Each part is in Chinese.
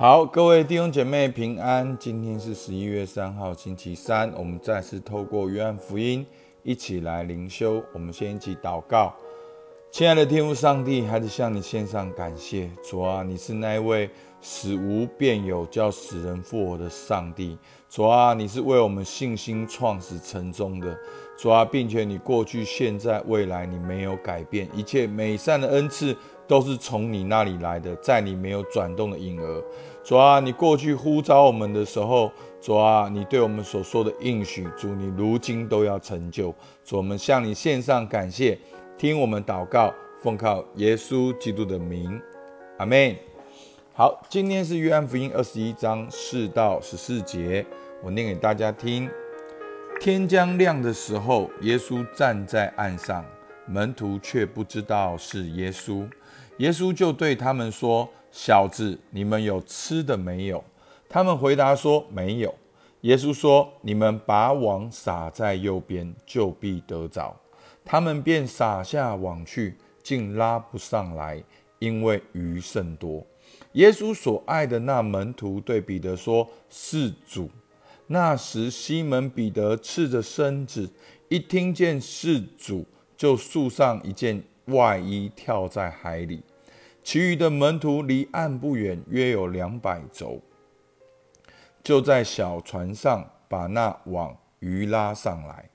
好，各位弟兄姐妹平安。今天是十一月三号，星期三。我们再次透过约翰福音一起来灵修。我们先一起祷告，亲爱的天父上帝，还是向你献上感谢。主啊，你是那一位使无变有、叫死人复活的上帝。主啊，你是为我们信心创始成终的。主啊，并且你过去、现在、未来，你没有改变，一切美善的恩赐。都是从你那里来的，在你没有转动的影儿。主啊，你过去呼召我们的时候，主啊，你对我们所说的应许，主你如今都要成就。主，我们向你献上感谢，听我们祷告，奉靠耶稣基督的名，阿门。好，今天是约翰福音二十一章四到十四节，我念给大家听。天将亮的时候，耶稣站在岸上，门徒却不知道是耶稣。耶稣就对他们说：“小子，你们有吃的没有？”他们回答说：“没有。”耶稣说：“你们把网撒在右边，就必得着。”他们便撒下网去，竟拉不上来，因为鱼甚多。耶稣所爱的那门徒对彼得说：“是主。”那时西门彼得赤着身子，一听见是主，就束上一件外衣，跳在海里。其余的门徒离岸不远，约有两百轴，就在小船上把那网鱼拉上来。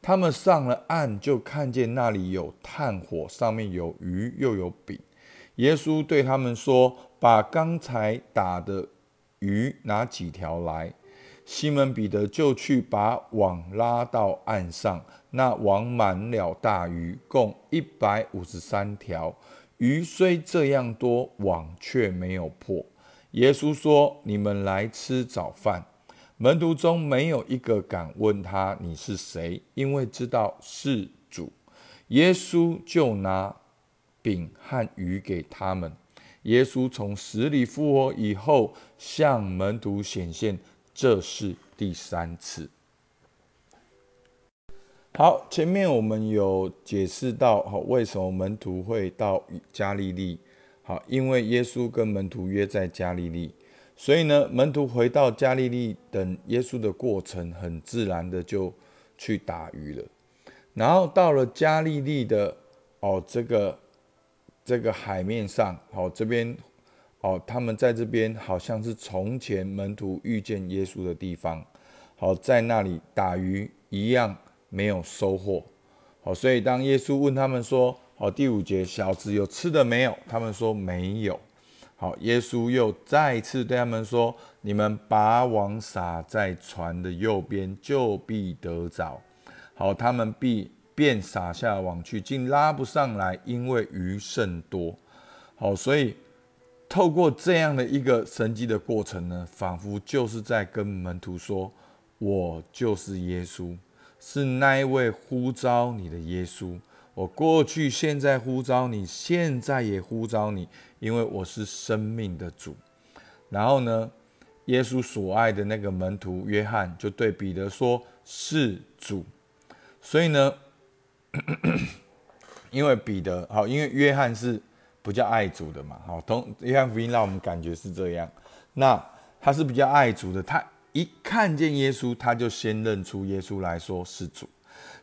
他们上了岸，就看见那里有炭火，上面有鱼，又有饼。耶稣对他们说：“把刚才打的鱼拿几条来。”西门彼得就去把网拉到岸上，那网满了大鱼，共一百五十三条。鱼虽这样多，网却没有破。耶稣说：“你们来吃早饭。”门徒中没有一个敢问他：“你是谁？”因为知道是主。耶稣就拿饼和鱼给他们。耶稣从死里复活以后，向门徒显现，这是第三次。好，前面我们有解释到，好，为什么门徒会到加利利？好，因为耶稣跟门徒约在加利利，所以呢，门徒回到加利利等耶稣的过程，很自然的就去打鱼了。然后到了加利利的哦，这个这个海面上，好，这边哦，他们在这边好像是从前门徒遇见耶稣的地方，好，在那里打鱼一样。没有收获，好，所以当耶稣问他们说：“好，第五节，小子有吃的没有？”他们说没有。好，耶稣又再次对他们说：“你们把网撒在船的右边，就必得着。”好，他们必便撒下网去，竟拉不上来，因为鱼甚多。好，所以透过这样的一个神迹的过程呢，仿佛就是在跟门徒说：“我就是耶稣。”是那一位呼召你的耶稣，我过去、现在呼召你，现在也呼召你，因为我是生命的主。然后呢，耶稣所爱的那个门徒约翰就对彼得说：“是主。”所以呢，因为彼得好，因为约翰是比较爱主的嘛，好，同约翰福音让我们感觉是这样。那他是比较爱主的，他。一看见耶稣，他就先认出耶稣来说是主。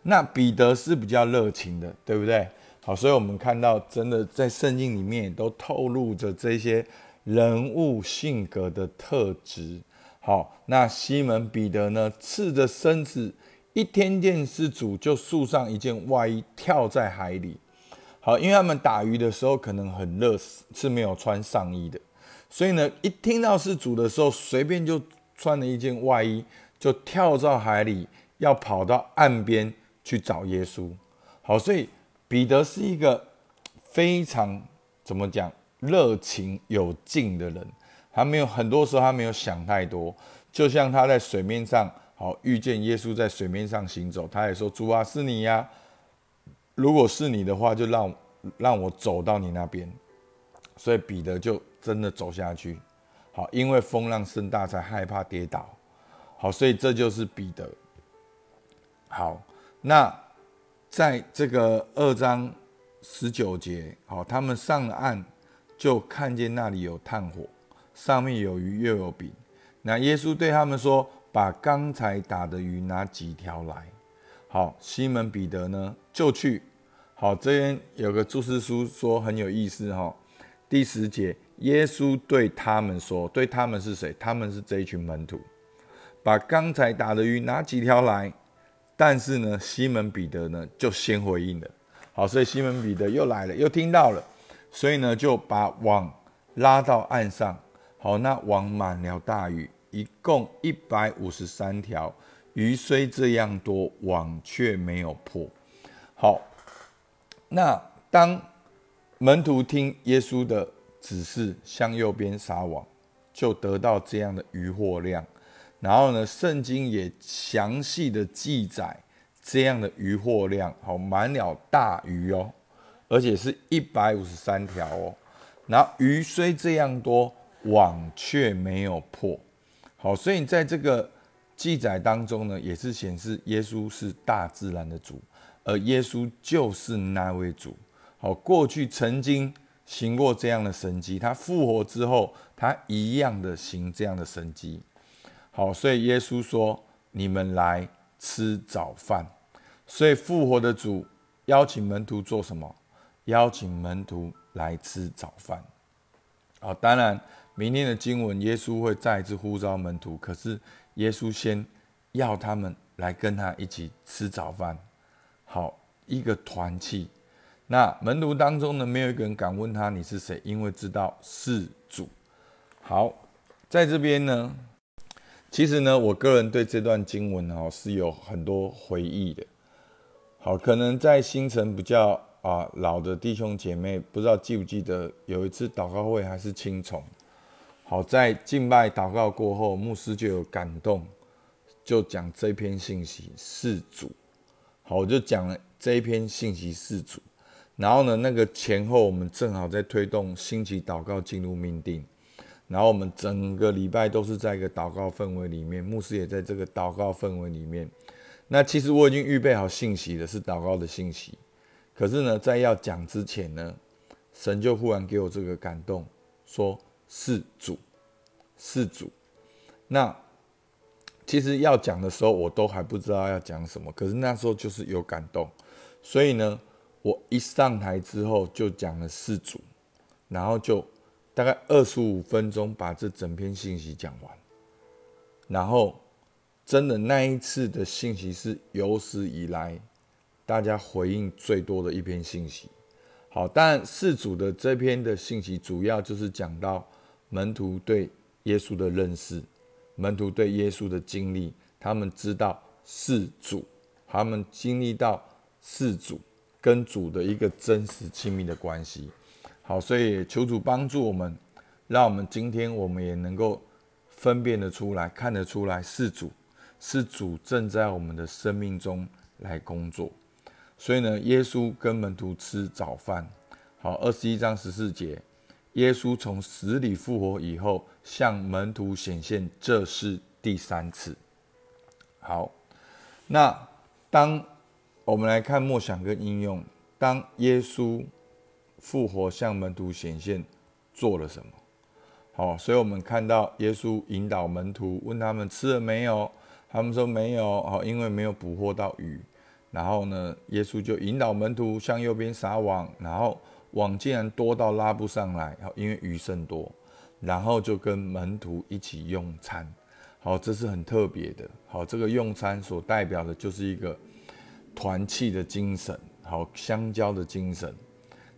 那彼得是比较热情的，对不对？好，所以我们看到，真的在圣经里面都透露着这些人物性格的特质。好，那西门彼得呢，赤着身子，一听见是主，就束上一件外衣，跳在海里。好，因为他们打鱼的时候可能很热，是没有穿上衣的，所以呢，一听到是主的时候，随便就。穿了一件外衣，就跳到海里，要跑到岸边去找耶稣。好，所以彼得是一个非常怎么讲热情有劲的人。他没有很多时候他没有想太多，就像他在水面上，好遇见耶稣在水面上行走，他也说：“主啊，是你呀！如果是你的话，就让让我走到你那边。”所以彼得就真的走下去。好，因为风浪盛大，才害怕跌倒。好，所以这就是彼得。好，那在这个二章十九节，好，他们上了岸，就看见那里有炭火，上面有鱼又有饼。那耶稣对他们说：“把刚才打的鱼拿几条来。”好，西门彼得呢就去。好，这边有个注释书说很有意思哈。第十节，耶稣对他们说：“对他们是谁？他们是这一群门徒。把刚才打的鱼拿几条来。”但是呢，西门彼得呢就先回应了。好，所以西门彼得又来了，又听到了，所以呢就把网拉到岸上。好，那网满了大鱼，一共一百五十三条。鱼虽这样多，网却没有破。好，那当门徒听耶稣的只是，向右边撒网，就得到这样的渔获量。然后呢，圣经也详细的记载这样的渔获量，好满了大鱼哦，而且是一百五十三条哦。然后鱼虽这样多，网却没有破。好，所以在这个记载当中呢，也是显示耶稣是大自然的主，而耶稣就是那位主。好，过去曾经行过这样的神迹，他复活之后，他一样的行这样的神迹。好，所以耶稣说：“你们来吃早饭。”所以复活的主邀请门徒做什么？邀请门徒来吃早饭。好，当然明天的经文，耶稣会再一次呼召门徒，可是耶稣先要他们来跟他一起吃早饭。好，一个团契。那门徒当中呢，没有一个人敢问他你是谁，因为知道是主。好，在这边呢。其实呢，我个人对这段经文哦是有很多回忆的。好，可能在新城比较啊老的弟兄姐妹，不知道记不记得有一次祷告会还是青虫。好，在敬拜祷告过后，牧师就有感动，就讲这篇信息是主。好，我就讲了这篇信息是主。然后呢，那个前后我们正好在推动星期祷告进入命定。然后我们整个礼拜都是在一个祷告氛围里面，牧师也在这个祷告氛围里面。那其实我已经预备好信息的，是祷告的信息。可是呢，在要讲之前呢，神就忽然给我这个感动，说是主，是主。那其实要讲的时候，我都还不知道要讲什么。可是那时候就是有感动，所以呢，我一上台之后就讲了四组，然后就。大概二十五分钟把这整篇信息讲完，然后真的那一次的信息是有史以来大家回应最多的一篇信息。好，但四组的这篇的信息主要就是讲到门徒对耶稣的认识，门徒对耶稣的经历，他们知道四组，他们经历到四组跟主的一个真实亲密的关系。好，所以求主帮助我们，让我们今天我们也能够分辨得出来，看得出来是主，是主正在我们的生命中来工作。所以呢，耶稣跟门徒吃早饭。好，二十一章十四节，耶稣从死里复活以后，向门徒显现，这是第三次。好，那当我们来看默想跟应用，当耶稣。复活向门徒显现，做了什么？好，所以我们看到耶稣引导门徒，问他们吃了没有？他们说没有，好，因为没有捕获到鱼。然后呢，耶稣就引导门徒向右边撒网，然后网竟然多到拉不上来，好，因为鱼甚多。然后就跟门徒一起用餐，好，这是很特别的。好，这个用餐所代表的就是一个团契的精神，好，相交的精神。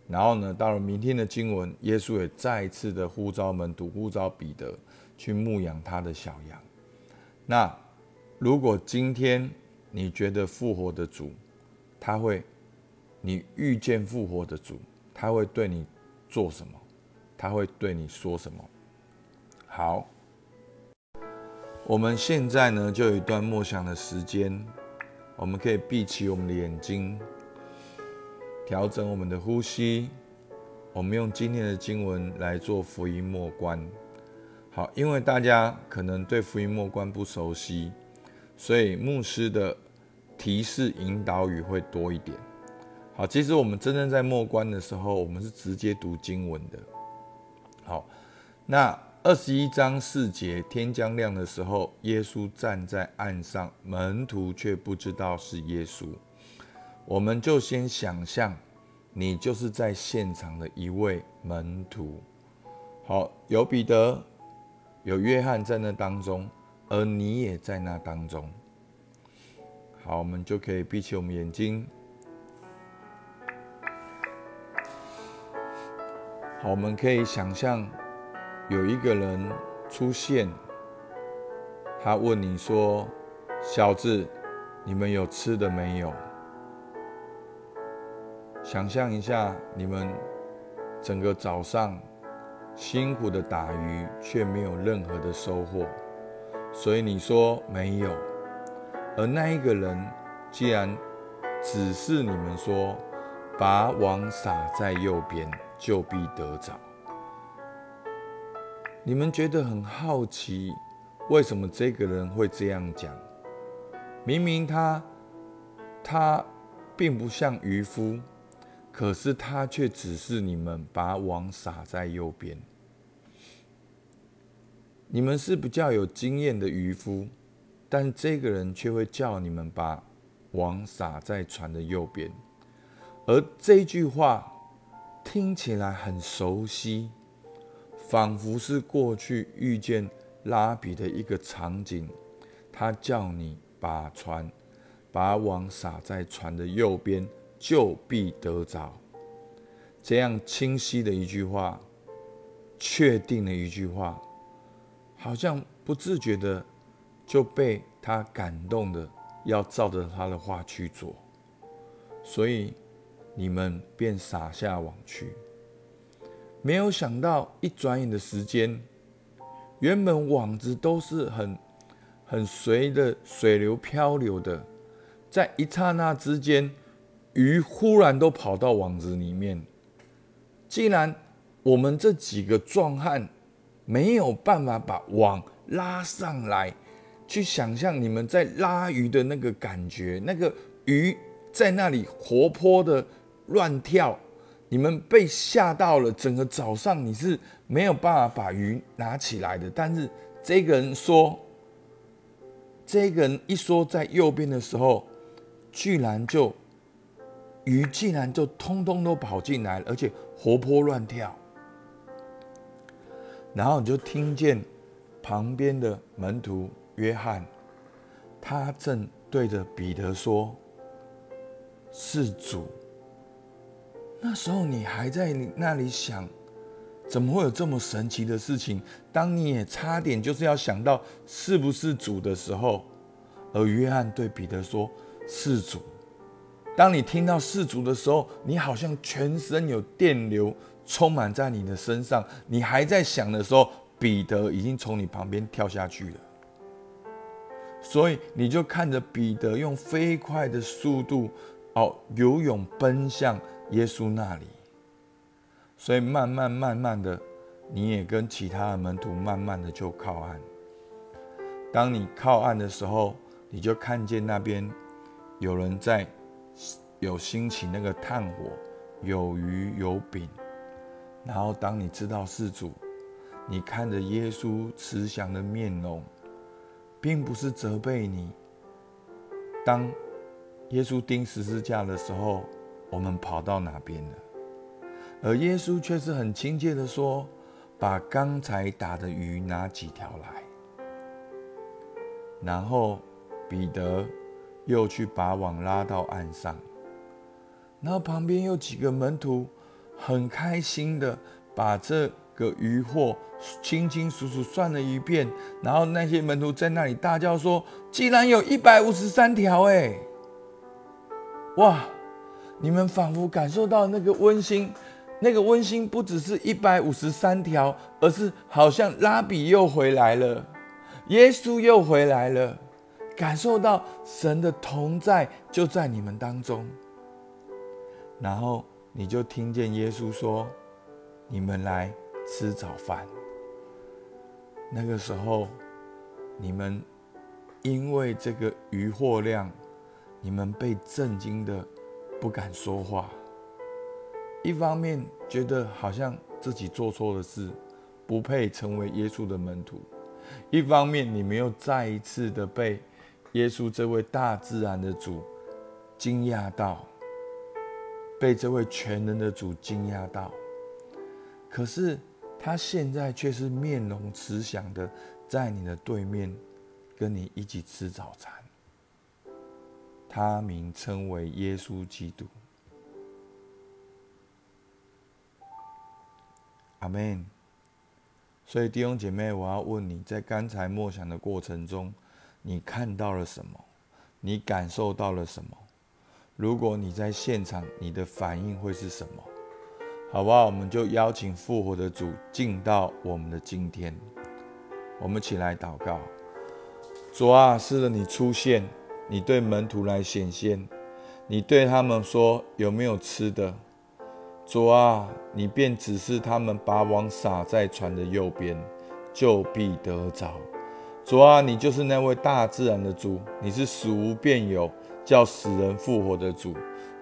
然后呢，到了明天的经文，耶稣也再一次的呼召门徒，呼召彼得去牧养他的小羊。那如果今天你觉得复活的主，他会，你遇见复活的主，他会对你做什么？他会对你说什么？好，我们现在呢就有一段默想的时间，我们可以闭起我们的眼睛。调整我们的呼吸，我们用今天的经文来做福音末观。好，因为大家可能对福音末观不熟悉，所以牧师的提示引导语会多一点。好，其实我们真正在末观的时候，我们是直接读经文的。好，那二十一章四节，天将亮的时候，耶稣站在岸上，门徒却不知道是耶稣。我们就先想象，你就是在现场的一位门徒。好，有彼得，有约翰在那当中，而你也在那当中。好，我们就可以闭起我们眼睛。好，我们可以想象。有一个人出现，他问你说：“小子，你们有吃的没有？”想象一下，你们整个早上辛苦的打鱼，却没有任何的收获，所以你说没有。而那一个人既然指示你们说：“把网撒在右边，就必得着。”你们觉得很好奇，为什么这个人会这样讲？明明他他并不像渔夫，可是他却指示你们把网撒在右边。你们是比较有经验的渔夫，但这个人却会叫你们把网撒在船的右边，而这句话听起来很熟悉。仿佛是过去遇见拉比的一个场景，他叫你把船、把网撒在船的右边，就必得着。这样清晰的一句话，确定的一句话，好像不自觉的就被他感动的，要照着他的话去做，所以你们便撒下网去。没有想到，一转眼的时间，原本网子都是很很随的水流漂流的，在一刹那之间，鱼忽然都跑到网子里面。既然我们这几个壮汉没有办法把网拉上来，去想象你们在拉鱼的那个感觉，那个鱼在那里活泼的乱跳。你们被吓到了，整个早上你是没有办法把鱼拿起来的。但是这个人说，这个人一说在右边的时候，居然就鱼竟然就通通都跑进来，而且活泼乱跳。然后你就听见旁边的门徒约翰，他正对着彼得说：“是主。”那时候你还在那里想，怎么会有这么神奇的事情？当你也差点就是要想到是不是主的时候，而约翰对彼得说：“是主。”当你听到是主的时候，你好像全身有电流充满在你的身上。你还在想的时候，彼得已经从你旁边跳下去了。所以你就看着彼得用飞快的速度哦游泳奔向。耶稣那里，所以慢慢慢慢的，你也跟其他的门徒慢慢的就靠岸。当你靠岸的时候，你就看见那边有人在有兴起那个炭火，有鱼有饼。然后当你知道是主，你看着耶稣慈祥的面容，并不是责备你。当耶稣钉十字架的时候。我们跑到哪边了？而耶稣却是很亲切的说：“把刚才打的鱼拿几条来。”然后彼得又去把网拉到岸上，然后旁边有几个门徒很开心的把这个渔货清清楚楚算了一遍，然后那些门徒在那里大叫说：“既然有一百五十三条，哎，哇！”你们仿佛感受到那个温馨，那个温馨不只是一百五十三条，而是好像拉比又回来了，耶稣又回来了，感受到神的同在就在你们当中。然后你就听见耶稣说：“你们来吃早饭。”那个时候，你们因为这个渔获量，你们被震惊的。不敢说话，一方面觉得好像自己做错了事，不配成为耶稣的门徒；一方面，你没有再一次的被耶稣这位大自然的主惊讶到，被这位全能的主惊讶到。可是他现在却是面容慈祥的，在你的对面，跟你一起吃早餐。他名称为耶稣基督。阿门。所以弟兄姐妹，我要问你在刚才默想的过程中，你看到了什么？你感受到了什么？如果你在现场，你的反应会是什么？好不好？我们就邀请复活的主进到我们的今天。我们起来祷告。主啊，是的，你出现，你对门徒来显现，你对他们说：“有没有吃的？”主啊，你便指示他们把网撒在船的右边，就必得着。主啊，你就是那位大自然的主，你是死无变有，叫死人复活的主。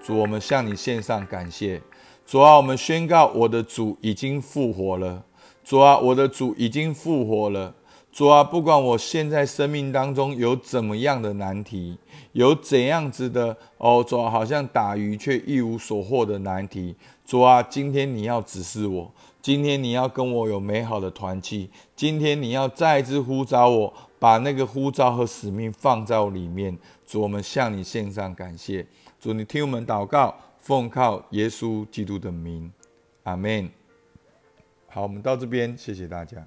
主，我们向你献上感谢。主啊，我们宣告我的主已经复活了。主啊，我的主已经复活了。主啊，不管我现在生命当中有怎么样的难题，有怎样子的哦，主，好像打鱼却一无所获的难题。主啊，今天你要指示我，今天你要跟我有美好的团契，今天你要再一次呼召我，把那个呼召和使命放在我里面。主，我们向你献上感谢。主，你听我们祷告，奉靠耶稣基督的名，阿门。好，我们到这边，谢谢大家。